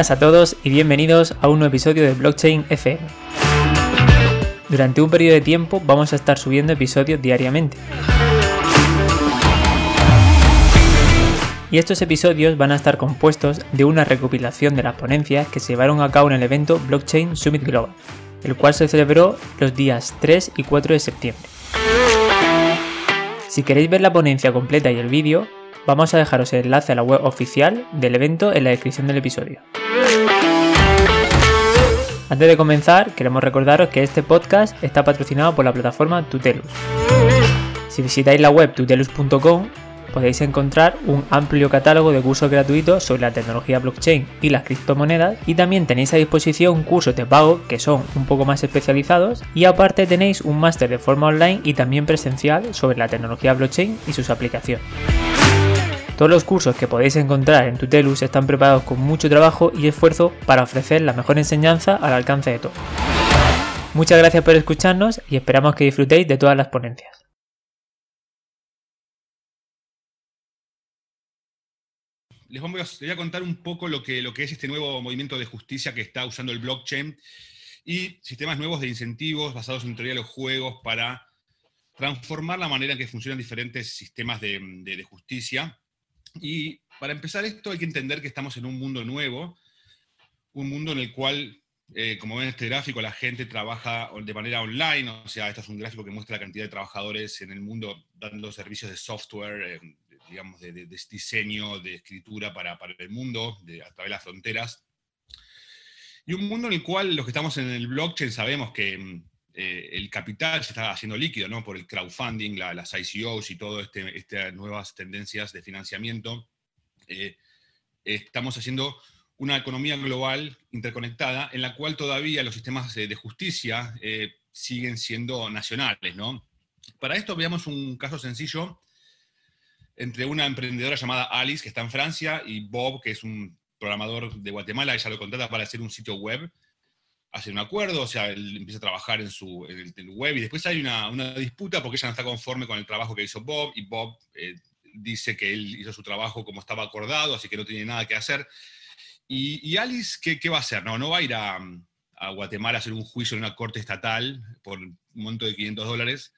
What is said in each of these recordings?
Buenas a todos y bienvenidos a un nuevo episodio de Blockchain FM. Durante un periodo de tiempo vamos a estar subiendo episodios diariamente. Y estos episodios van a estar compuestos de una recopilación de las ponencias que se llevaron a cabo en el evento Blockchain Summit Global, el cual se celebró los días 3 y 4 de septiembre. Si queréis ver la ponencia completa y el vídeo, vamos a dejaros el enlace a la web oficial del evento en la descripción del episodio. Antes de comenzar, queremos recordaros que este podcast está patrocinado por la plataforma Tutelus. Si visitáis la web tutelus.com podéis encontrar un amplio catálogo de cursos gratuitos sobre la tecnología blockchain y las criptomonedas y también tenéis a disposición cursos de pago que son un poco más especializados y aparte tenéis un máster de forma online y también presencial sobre la tecnología blockchain y sus aplicaciones. Todos los cursos que podéis encontrar en Tutelus están preparados con mucho trabajo y esfuerzo para ofrecer la mejor enseñanza al alcance de todos. Muchas gracias por escucharnos y esperamos que disfrutéis de todas las ponencias. Les, voy a contar un poco lo que, lo que es este nuevo movimiento de justicia que está usando el blockchain y sistemas nuevos de incentivos basados en teoría de los juegos para transformar la manera en que funcionan diferentes sistemas de, justicia. Y para empezar esto hay que entender que estamos en un mundo nuevo, un mundo en el cual, eh, como ven en este gráfico, la gente trabaja de manera online, o sea, esto es un gráfico que muestra la cantidad de trabajadores en el mundo dando servicios de software, eh, digamos, de, diseño, de escritura para, el mundo, de, a través de las fronteras. Y un mundo en el cual los que estamos en el blockchain sabemos que mm, eh, el capital se está haciendo líquido, ¿no? Por el crowdfunding, las ICOs y todas este, estas nuevas tendencias de financiamiento. Eh, estamos haciendo una economía global interconectada en la cual todavía los sistemas de, justicia eh, siguen siendo nacionales, ¿no? Para esto veamos un caso sencillo entre una emprendedora llamada Alice, que está en Francia, y Bob, que es un programador de Guatemala, ella lo contrata para hacer un sitio web, hace un acuerdo, o sea, él empieza a trabajar en, su, el, web, y después hay una, disputa porque ella no está conforme con el trabajo que hizo Bob, y Bob eh, dice que él hizo su trabajo como estaba acordado, así que no tiene nada que hacer. Y, Alice, ¿qué, va a hacer? No, no va a ir a, a Guatemala a hacer un juicio en una corte estatal por un monto de 500 dólares,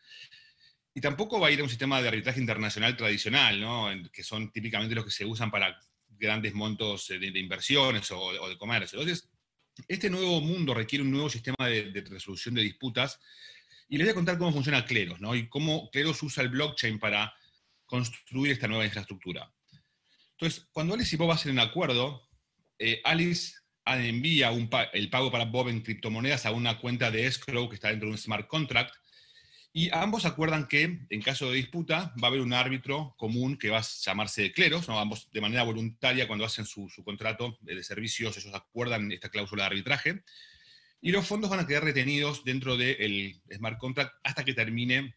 y tampoco va a ir a un sistema de arbitraje internacional tradicional, ¿no? que son típicamente los que se usan para grandes montos de, inversiones o, de comercio. Entonces, este nuevo mundo requiere un nuevo sistema de, resolución de disputas. Y les voy a contar cómo funciona Cleros, ¿no? Y cómo Cleros usa el blockchain para construir esta nueva infraestructura. Entonces, cuando Alice y Bob hacen un acuerdo, eh, Alice envía el pago para Bob en criptomonedas a una cuenta de escrow que está dentro de un smart contract, y ambos acuerdan que, en caso de disputa, va a haber un árbitro común que va a llamarse de cleros, ¿no? ambos de manera voluntaria, cuando hacen su, contrato de servicios, ellos acuerdan esta cláusula de arbitraje, y los fondos van a quedar retenidos dentro del smart contract hasta que termine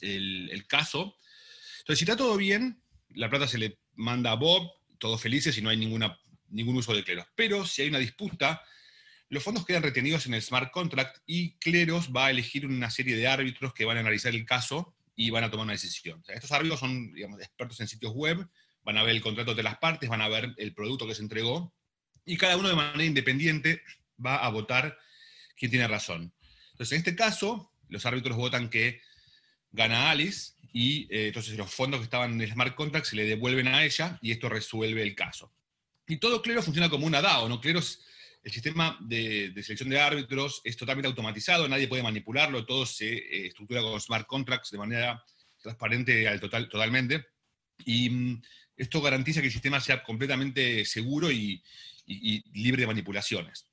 el, caso. Entonces, si está todo bien, la plata se le manda a Bob, todos felices y no hay ninguna, ningún uso de cleros. Pero si hay una disputa, los fondos quedan retenidos en el smart contract y Cleros va a elegir una serie de árbitros que van a analizar el caso y van a tomar una decisión. estos árbitros son digamos, expertos en sitios web, van a ver el contrato de las partes, van a ver el producto que se entregó y cada uno de manera independiente va a votar quién tiene razón. Entonces, en este caso, los árbitros votan que gana Alice y eh, entonces los fondos que estaban en el smart contract se le devuelven a ella y esto resuelve el caso. Y todo Cleros funciona como una DAO, ¿no? Cleros el sistema de, selección de árbitros es totalmente automatizado, nadie puede manipularlo, todo se eh, estructura con smart contracts de manera transparente al total, totalmente. Y mm, esto garantiza que el sistema sea completamente seguro y, libre de manipulaciones.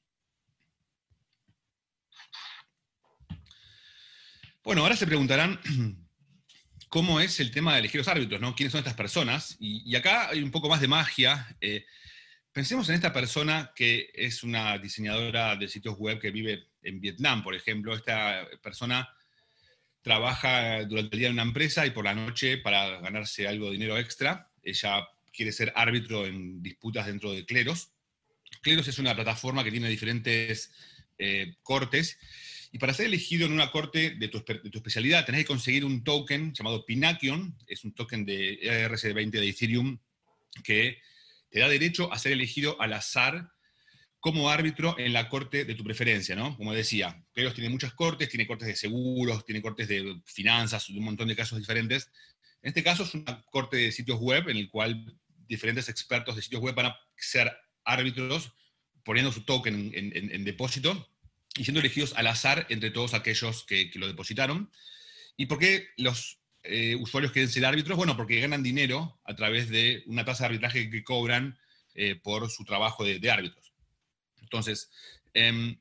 Bueno, ahora se preguntarán cómo es el tema de elegir los árbitros, ¿no? ¿Quiénes son estas personas? Y, acá hay un poco más de magia. Eh, Pensemos en esta persona que es una diseñadora de sitios web que vive en Vietnam, por ejemplo. Esta persona trabaja durante el día en una empresa y por la noche para ganarse algo de dinero extra. Ella quiere ser árbitro en disputas dentro de Cleros. Cleros es una plataforma que tiene diferentes eh, cortes y para ser elegido en una corte de tu, especialidad tenés que conseguir un token llamado Pinakion, es un token de ERC20 de Ethereum que te da derecho a ser elegido al azar como árbitro en la corte de tu preferencia, ¿no? Como decía, Cleros tiene muchas cortes, tiene cortes de seguros, tiene cortes de finanzas, un montón de casos diferentes. En este caso es una corte de sitios web en el cual diferentes expertos de sitios web van a ser árbitros poniendo su token en, depósito y siendo elegidos al azar entre todos aquellos que, lo depositaron. ¿Y por qué los eh, usuarios quieren ser árbitros? Bueno, porque ganan dinero a través de una tasa de arbitraje que cobran eh, por su trabajo de, árbitros. Entonces, em,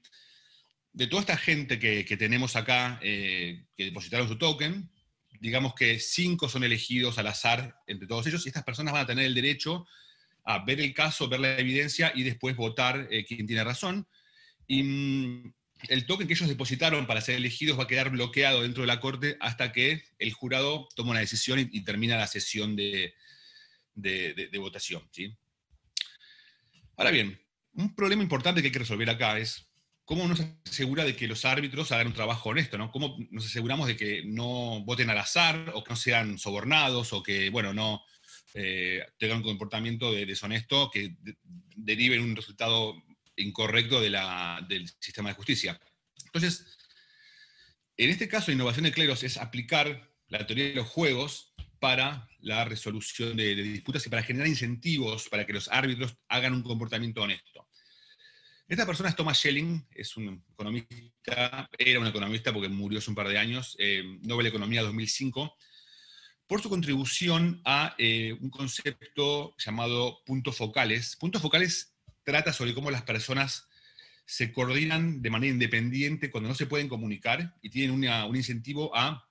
de toda esta gente que, tenemos acá eh, que depositaron su token, digamos que cinco son elegidos al azar entre todos ellos y estas personas van a tener el derecho a ver el caso, ver la evidencia y después votar eh, quién tiene razón. Y mm, el token que ellos depositaron para ser elegidos va a quedar bloqueado dentro de la corte hasta que el jurado toma una decisión y, termina la sesión de, votación. ¿sí? Ahora bien, un problema importante que hay que resolver acá es cómo nos asegura de que los árbitros hagan un trabajo honesto, ¿no? ¿Cómo nos aseguramos de que no voten al azar o que no sean sobornados o que, bueno, no eh, tengan un comportamiento deshonesto que derive en un resultado incorrecto del sistema de justicia? Entonces, en este caso, la innovación de cleros es aplicar la teoría de los juegos para la resolución de disputas y para generar incentivos para que los árbitros hagan un comportamiento honesto. Esta persona es Thomas Schelling, es un economista, era un economista porque murió hace un par de años, eh, Nobel Economía 2005, por su contribución a eh, un concepto llamado puntos focales. Puntos focales trata sobre cómo las personas se coordinan de manera independiente cuando no se pueden comunicar y tienen un incentivo a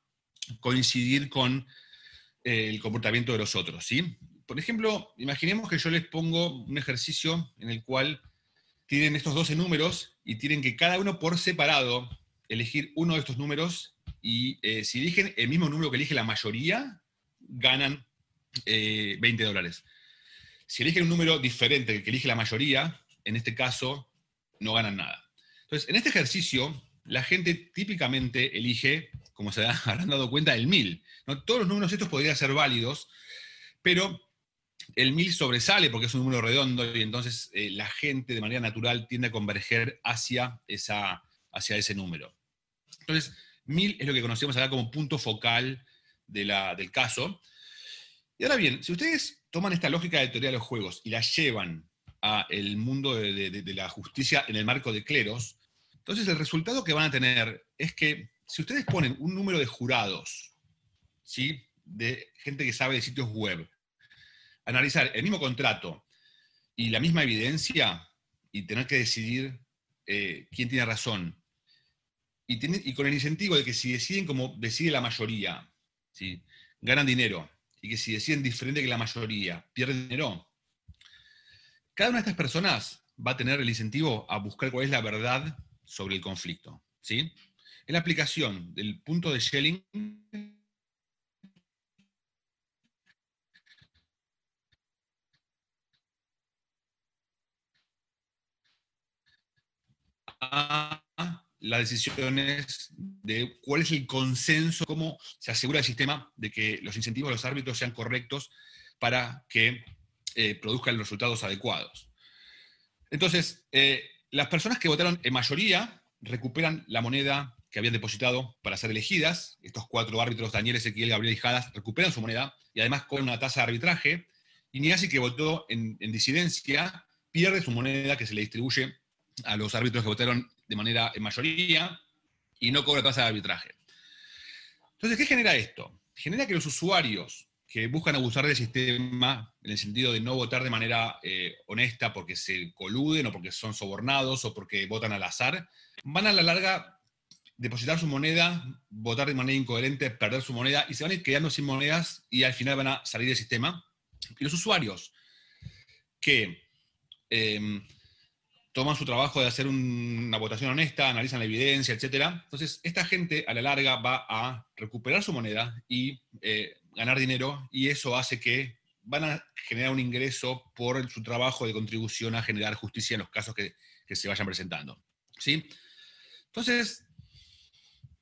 coincidir con eh, el comportamiento de los otros. ¿sí? Por ejemplo, imaginemos que yo les pongo un ejercicio en el cual tienen estos 12 números y tienen que cada uno por separado elegir uno de estos números y eh, si eligen el mismo número que elige la mayoría, ganan 20 eh, dólares. Si eligen un número diferente del que elige la mayoría, en este caso, no ganan nada. Entonces, en este ejercicio, la gente típicamente elige, como se habrán dado cuenta, el 1000. ¿no? Todos los números estos podrían ser válidos, pero el 1000 sobresale porque es un número redondo y entonces eh, la gente de manera natural tiende a converger hacia ese número. Entonces, 1000 es lo que conocemos acá como punto focal del caso. Y ahora bien, si ustedes toman esta lógica de teoría de los juegos y la llevan al mundo de, la justicia en el marco de cleros, entonces el resultado que van a tener es que si ustedes ponen un número de jurados, ¿sí? de gente que sabe de sitios web, analizar el mismo contrato y la misma evidencia y tener que decidir eh, quién tiene razón, y, con el incentivo de que si deciden como decide la mayoría, ¿sí? ganan dinero, y que si deciden diferente que la mayoría, pierden dinero, cada una de estas personas va a tener el incentivo a buscar cuál es la verdad sobre el conflicto. ¿sí? En la aplicación del punto de Schelling a las decisiones de cuál es el consenso, cómo se asegura el sistema de que los incentivos de los árbitros sean correctos para que eh, produzcan los resultados adecuados. Entonces, eh, las personas que votaron en mayoría recuperan la moneda que habían depositado para ser elegidas. Estos cuatro árbitros, Daniel, Ezequiel, Gabriel y Jadas, recuperan su moneda y además cobran una tasa de arbitraje. Y Niasi, que votó en, en disidencia, pierde su moneda que se le distribuye a los árbitros que votaron de manera en mayoría y no cobra tasa de arbitraje. Entonces, ¿qué genera esto? Genera que los usuarios que buscan abusar del sistema, en el sentido de no votar de manera eh, honesta porque se coluden o porque son sobornados o porque votan al azar, van a la larga depositar su moneda, votar de manera incoherente, perder su moneda y se van a ir quedando sin monedas y al final van a salir del sistema. Y los usuarios que em, toman su trabajo de hacer una votación honesta, analizan la evidencia, etc. Entonces, esta gente a la larga va a recuperar su moneda y eh, ganar dinero, y eso hace que van a generar un ingreso por su trabajo de contribución a generar justicia en los casos que, se vayan presentando. ¿sí? Entonces,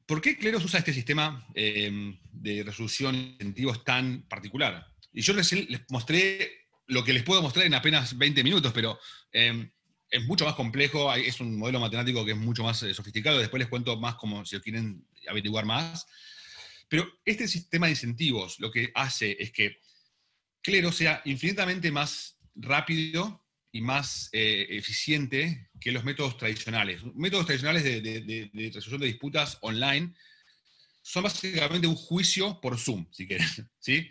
¿por qué Cleros usa este sistema eh, de resolución de incentivos tan particular? Y yo les, les, mostré lo que les puedo mostrar en apenas 20 minutos, pero... Eh, es mucho más complejo, es un modelo matemático que es mucho más eh, sofisticado, después les cuento más como si quieren averiguar más. Pero este sistema de incentivos lo que hace es que Clero sea infinitamente más rápido y más eh, eficiente que los métodos tradicionales. Métodos tradicionales de, resolución de disputas online son básicamente un juicio por Zoom, si quieren. ¿sí?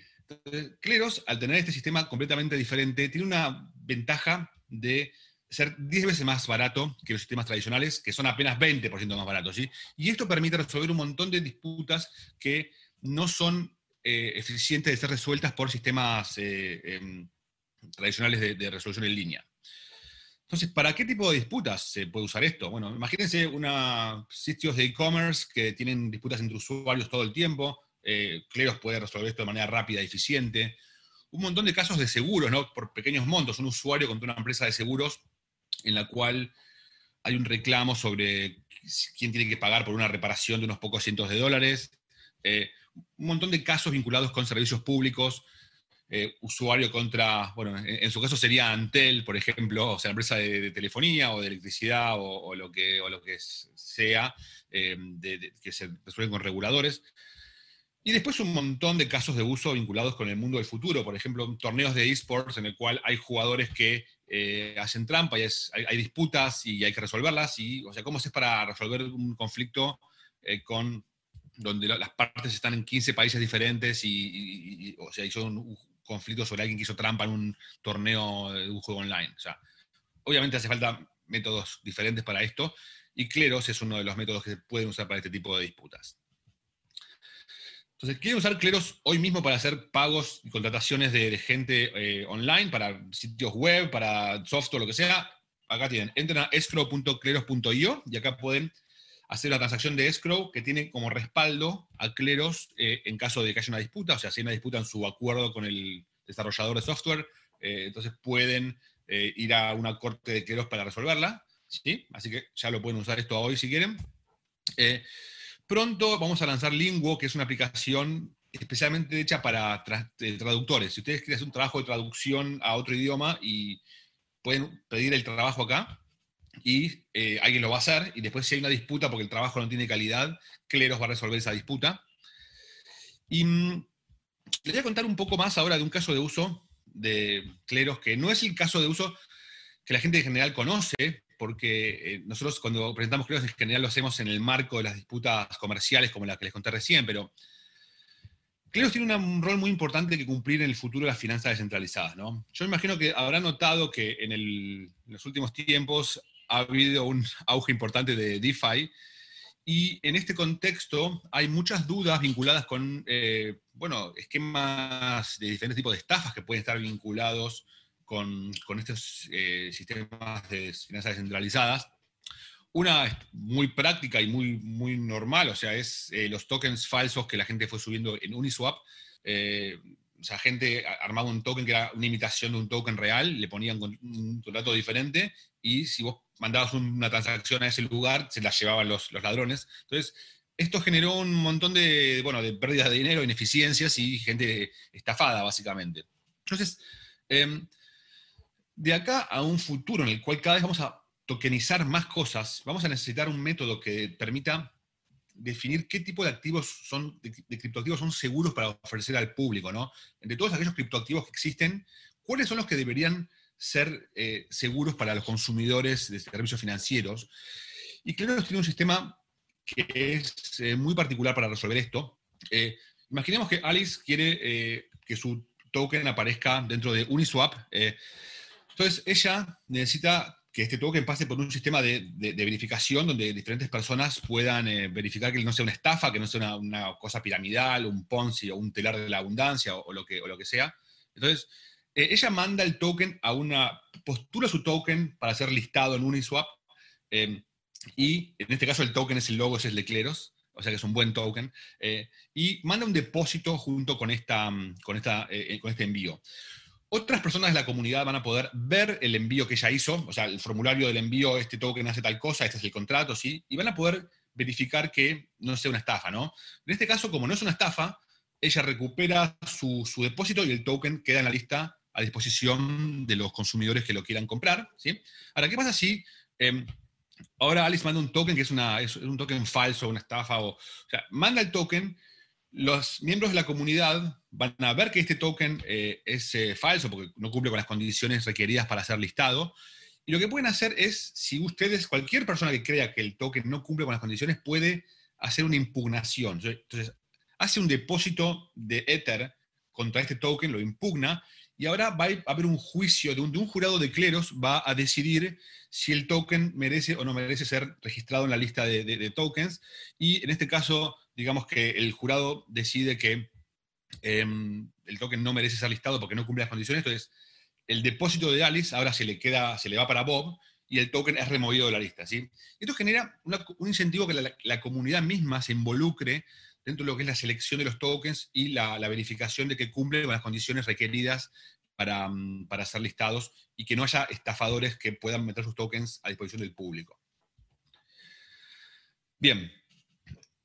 Cleros, al tener este sistema completamente diferente, tiene una ventaja de ser 10 veces más barato que los sistemas tradicionales, que son apenas 20% más baratos. Y esto permite resolver un montón de disputas que no son eh, eficientes de ser resueltas por sistemas eh, em, tradicionales de, resolución en línea. Entonces, ¿para qué tipo de disputas se puede usar esto? Bueno, imagínense una, sitios de e-commerce que tienen disputas entre usuarios todo el tiempo. Eh, Cleros puede resolver esto de manera rápida y eficiente. Un montón de casos de seguros, ¿no? Por pequeños montos. Un usuario contra una empresa de seguros en la cual hay un reclamo sobre quién tiene que pagar por una reparación de unos pocos cientos de dólares. Eh, un montón de casos vinculados con servicios públicos, eh, usuario contra, bueno, en, su caso sería Antel, por ejemplo, o sea, empresa de, telefonía o de electricidad o, lo, que, lo que sea, eh, que se resuelven con reguladores. Y después un montón de casos de uso vinculados con el mundo del futuro, por ejemplo, torneos de esports en el cual hay jugadores que eh, hacen trampa y hay, disputas y hay que resolverlas. Y, o sea, ¿cómo se es para resolver un conflicto eh, con, donde las partes están en 15 países diferentes y, o sea, hizo un, conflicto sobre alguien que hizo trampa en un torneo de un juego online? O sea, obviamente hace falta métodos diferentes para esto y Cleros es uno de los métodos que se pueden usar para este tipo de disputas. Entonces, quieren usar Cleros hoy mismo para hacer pagos y contrataciones de, gente eh, online, para sitios web, para software, lo que sea. Acá tienen, entren a escrow.cleros.io y acá pueden hacer la transacción de escrow que tiene como respaldo a Cleros eh, en caso de que haya una disputa, o sea, si hay una disputa en su acuerdo con el desarrollador de software, eh, entonces pueden ir a una corte de Cleros para resolverla. ¿sí? Así que ya lo pueden usar esto hoy si quieren. Pronto vamos a lanzar Linguo, que es una aplicación especialmente hecha para eh, traductores. Si ustedes quieren hacer un trabajo de traducción a otro idioma y pueden pedir el trabajo acá y eh, alguien lo va a hacer y después si hay una disputa porque el trabajo no tiene calidad, Cleros va a resolver esa disputa. Y mm, les voy a contar un poco más ahora de un caso de uso de Cleros que no es el caso de uso que la gente en general conoce, porque eh, nosotros cuando presentamos Cleros en general lo hacemos en el marco de las disputas comerciales como la que les conté recién, pero Cleros tiene un rol muy importante que cumplir en el futuro de las finanzas descentralizadas. ¿no? Yo imagino que habrán notado que en, los últimos tiempos ha habido un auge importante de DeFi, y en este contexto hay muchas dudas vinculadas con, eh, bueno, esquemas de diferentes tipos de estafas que pueden estar vinculados con, estos eh, sistemas de finanzas descentralizadas. Una es muy práctica y muy, muy normal, o sea, es eh, los tokens falsos que la gente fue subiendo en Uniswap. Eh, o sea, gente armaba un token que era una imitación de un token real, le ponían un contrato diferente y si vos mandabas una transacción a ese lugar, se la llevaban los, los ladrones. Entonces, esto generó un montón de, bueno, de pérdidas de dinero, ineficiencias y gente estafada, básicamente. Entonces, em, de acá a un futuro en el cual cada vez vamos a tokenizar más cosas, vamos a necesitar un método que permita definir qué tipo de activos son, de, criptoactivos son seguros para ofrecer al público, ¿no? Entre todos aquellos criptoactivos que existen, ¿cuáles son los que deberían ser eh, seguros para los consumidores de servicios financieros? Y claro, tiene un sistema que es eh, muy particular para resolver esto. Eh, imaginemos que Alice quiere que su token aparezca dentro de Uniswap. Entonces, ella necesita que este token pase por un sistema de, verificación donde diferentes personas puedan eh, verificar que no sea una estafa, que no sea una, cosa piramidal, un Ponzi o un telar de la abundancia o, lo, que, sea. Entonces, eh, ella manda el token a una, postura su token para ser listado en Uniswap, em, y en este caso el token es el logo, es el de Cleros, o sea que es un buen token, eh, y manda un depósito junto con, esta, con, esta, con este envío. Otras personas de la comunidad van a poder ver el envío que ella hizo, o sea, el formulario del envío, este token hace tal cosa, este es el contrato, ¿sí? Y van a poder verificar que no sea una estafa, ¿no? En este caso, como no es una estafa, ella recupera su, depósito y el token queda en la lista a disposición de los consumidores que lo quieran comprar. ¿sí? Ahora, ¿qué pasa si em, ahora Alice manda un token que es, una, es un token falso, una estafa? O, o sea, manda el token, los miembros de la comunidad van a ver que este token eh, es eh, falso porque no cumple con las condiciones requeridas para ser listado. Y lo que pueden hacer es, si ustedes, cualquier persona que crea que el token no cumple con las condiciones, puede hacer una impugnación. Entonces, hace un depósito de Ether contra este token, lo impugna, y ahora va a haber un juicio de un, jurado de cleros, va a decidir si el token merece o no merece ser registrado en la lista de tokens, y en este caso digamos que el jurado decide que em, el token no merece ser listado porque no cumple las condiciones, entonces el depósito de Alice ahora se le queda, se le va para Bob y el token es removido de la lista. ¿sí? Esto genera un incentivo que la, comunidad misma se involucre dentro de lo que es la selección de los tokens y la, verificación de que cumplen con las condiciones requeridas para, mm, para, ser listados y que no haya estafadores que puedan meter sus tokens a disposición del público. Bien,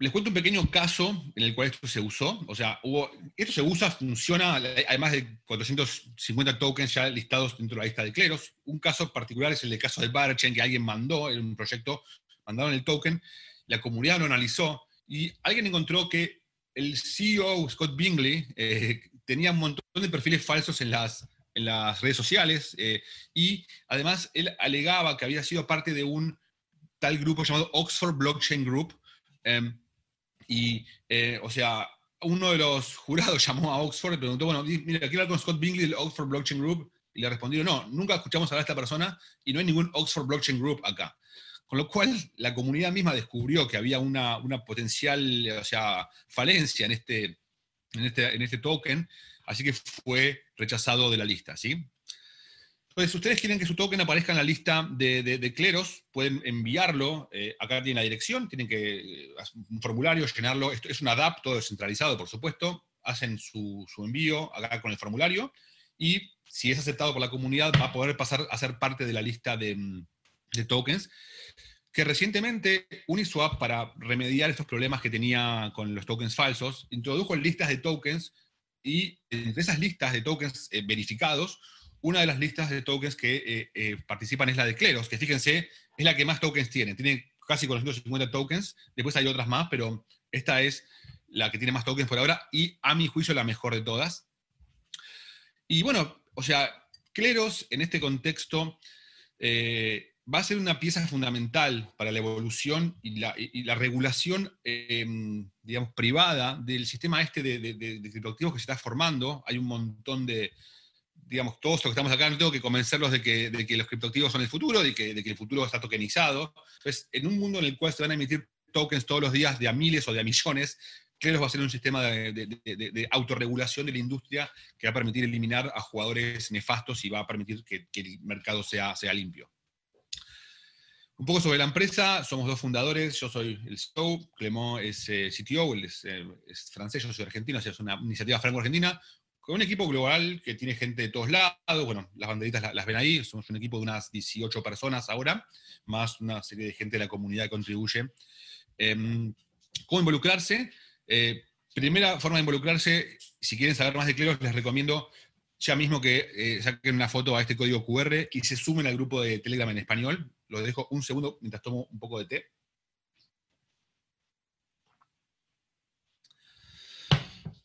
les cuento un pequeño caso en el cual esto se usó. O sea, hubo, esto se usa, funciona, hay más de 450 tokens ya listados dentro de la lista de cleros. Un caso particular es el de caso de Barchain, que alguien mandó en un proyecto, mandaron el token, la comunidad lo analizó y alguien encontró que el CEO, Scott Bingley, eh, tenía un montón de perfiles falsos en las, en las redes sociales eh, y además él alegaba que había sido parte de un tal grupo llamado Oxford Blockchain Group, em, y, eh, o sea, uno de los jurados llamó a Oxford y preguntó, bueno, mira, quiero hablar con Scott Bingley del Oxford Blockchain Group. Y le respondieron, no, nunca escuchamos hablar de esta persona y no hay ningún Oxford Blockchain Group acá. Con lo cual, la comunidad misma descubrió que había una, una potencial, o sea, falencia en este, en este, en este token, así que fue rechazado de la lista, ¿sí? Entonces, ustedes quieren que su token aparezca en la lista de, cleros, pueden enviarlo. Eh, acá tienen la dirección, tienen que eh, un formulario, llenarlo. Esto es un adapt, todo descentralizado, por supuesto. Hacen su, envío acá con el formulario y si es aceptado por la comunidad, va a poder pasar a ser parte de la lista de, tokens. Que recientemente Uniswap, para remediar estos problemas que tenía con los tokens falsos, introdujo listas de tokens y entre esas listas de tokens eh, verificados, una de las listas de tokens que eh, eh, participan es la de Cleros, que fíjense, es la que más tokens tiene. Tiene casi 450 tokens, después hay otras más, pero esta es la que tiene más tokens por ahora y a mi juicio la mejor de todas. Y bueno, o sea, Cleros en este contexto eh, va a ser una pieza fundamental para la evolución y la, regulación, digamos, privada del sistema este de, de criptoactivos que se está formando. Hay un montón de, digamos, todos los que estamos acá, no tengo que convencerlos de que, de que los criptoactivos son el futuro, de que, de que el futuro está tokenizado. Entonces, en un mundo en el cual se van a emitir tokens todos los días de a miles o de a millones, que va a ser un sistema de, de, autorregulación de la industria que va a permitir eliminar a jugadores nefastos y va a permitir que, el mercado sea, sea limpio. Un poco sobre la empresa, somos dos fundadores, yo soy el CEO, Clemón es eh, CTO, él es, eh, es, francés, yo soy argentino, o sea, es una iniciativa franco-argentina, con un equipo global que tiene gente de todos lados, bueno, las banderitas las, ven ahí, somos un equipo de unas 18 personas ahora, más una serie de gente de la comunidad que contribuye. Em, ¿Cómo involucrarse? Eh, primera forma de involucrarse, si quieren saber más de Cleros, les recomiendo ya mismo que eh, saquen una foto a este código QR y se sumen al grupo de Telegram en español. Lo dejo un segundo mientras tomo un poco de té.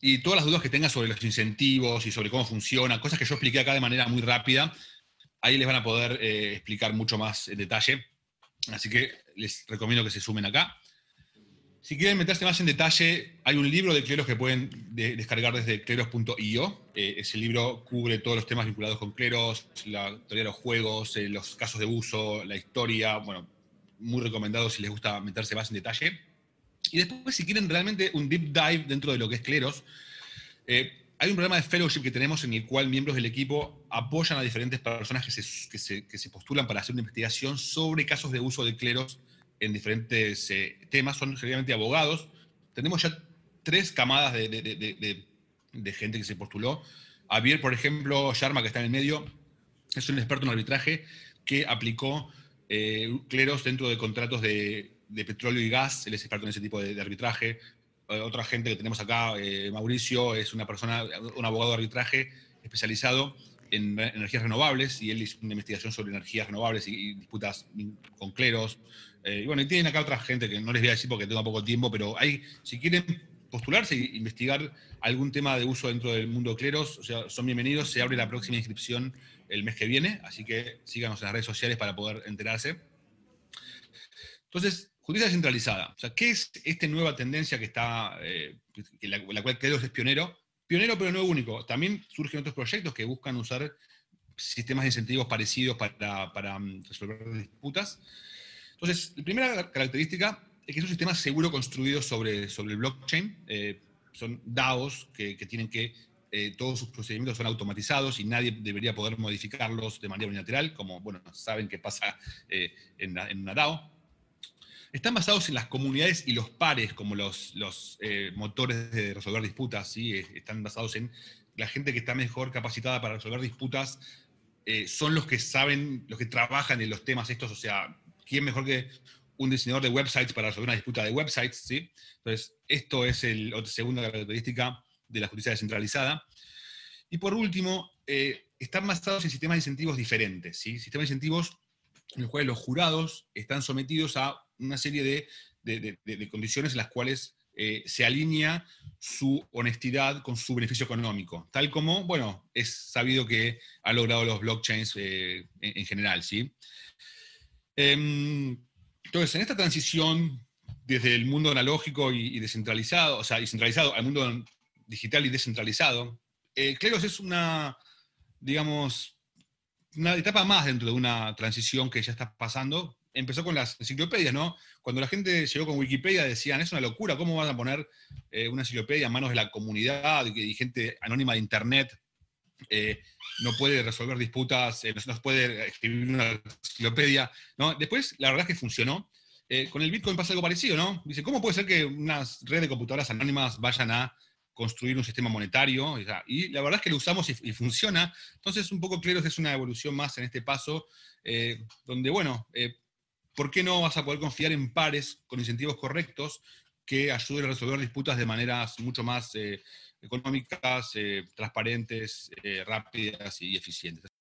Y todas las dudas que tengan sobre los incentivos y sobre cómo funciona, cosas que yo expliqué acá de manera muy rápida, ahí les van a poder eh, explicar mucho más en detalle. Así que les recomiendo que se sumen acá. Si quieren meterse más en detalle, hay un libro de cleros que pueden descargar desde cleros.io. Eh, ese libro cubre todos los temas vinculados con cleros, la teoría de los juegos, eh, los casos de uso, la historia. Bueno, muy recomendado si les gusta meterse más en detalle. Y después, si quieren realmente un deep dive dentro de lo que es Cleros, eh, hay un programa de fellowship que tenemos en el cual miembros del equipo apoyan a diferentes personas que se, postulan para hacer una investigación sobre casos de uso de cleros en diferentes eh, temas. Son generalmente abogados. Tenemos ya tres camadas de, gente que se postuló. Javier, por ejemplo, Sharma, que está en el medio, es un experto en arbitraje que aplicó eh, cleros dentro de contratos de de petróleo y gas, él es experto en ese tipo de, arbitraje. Eh, otra gente que tenemos acá, eh, Mauricio, es una persona, un abogado de arbitraje especializado en energías renovables y él hizo una investigación sobre energías renovables y, disputas con cleros. Eh, y bueno, y tienen acá otra gente que no les voy a decir porque tengo poco tiempo, pero hay, si quieren postularse e investigar algún tema de uso dentro del mundo de cleros, o sea, son bienvenidos. Se abre la próxima inscripción el mes que viene, así que síganos en las redes sociales para poder enterarse. Entonces, justicia centralizada. O sea, ¿qué es esta nueva tendencia que está, eh, la, cual Cleros es pionero? Pionero, pero no único. También surgen otros proyectos que buscan usar sistemas de incentivos parecidos para, mm, resolver disputas. Entonces, la primera característica es que es un sistema seguro construido sobre, sobre el blockchain. Eh, son DAOs que, tienen que, eh, todos sus procedimientos son automatizados y nadie debería poder modificarlos de manera unilateral, como, bueno, saben que pasa en, en, una DAO. Están basados en las comunidades y los pares como los, los eh, motores de resolver disputas, ¿sí? Eh, están basados en la gente que está mejor capacitada para resolver disputas, eh, son los que saben, los que trabajan en los temas estos, o sea, ¿quién mejor que un diseñador de websites para resolver una disputa de websites? ¿sí? Entonces, esto es la segunda característica de la justicia descentralizada. Y por último, están basados en sistemas de incentivos diferentes, ¿sí? sistemas de incentivos en los cuales los jurados están sometidos a una serie de, condiciones en las cuales eh, se alinea su honestidad con su beneficio económico, tal como, bueno, es sabido que han logrado los blockchains eh, en, general, ¿sí? Em, entonces, en esta transición desde el mundo analógico y, descentralizado, o sea, centralizado al mundo digital y descentralizado, eh, Cleros es una, digamos, una etapa más dentro de una transición que ya está pasando, empezó con las enciclopedias, ¿no? Cuando la gente llegó con Wikipedia decían, es una locura, ¿cómo van a poner eh, una enciclopedia en manos de la comunidad y gente anónima de Internet? Eh, no puede resolver disputas, eh, no, puede escribir una enciclopedia, ¿no? Después, la verdad es que funcionó. con el Bitcoin pasa algo parecido, ¿no? Dice, ¿cómo puede ser que unas redes de computadoras anónimas vayan a construir un sistema monetario? Y la verdad es que lo usamos y, funciona. Entonces, un poco Cleros es una evolución más en este paso, donde, bueno, ¿por qué no vas a poder confiar en pares con incentivos correctos que ayuden a resolver disputas de maneras mucho más eh, económicas, eh, transparentes, eh, rápidas y eficientes?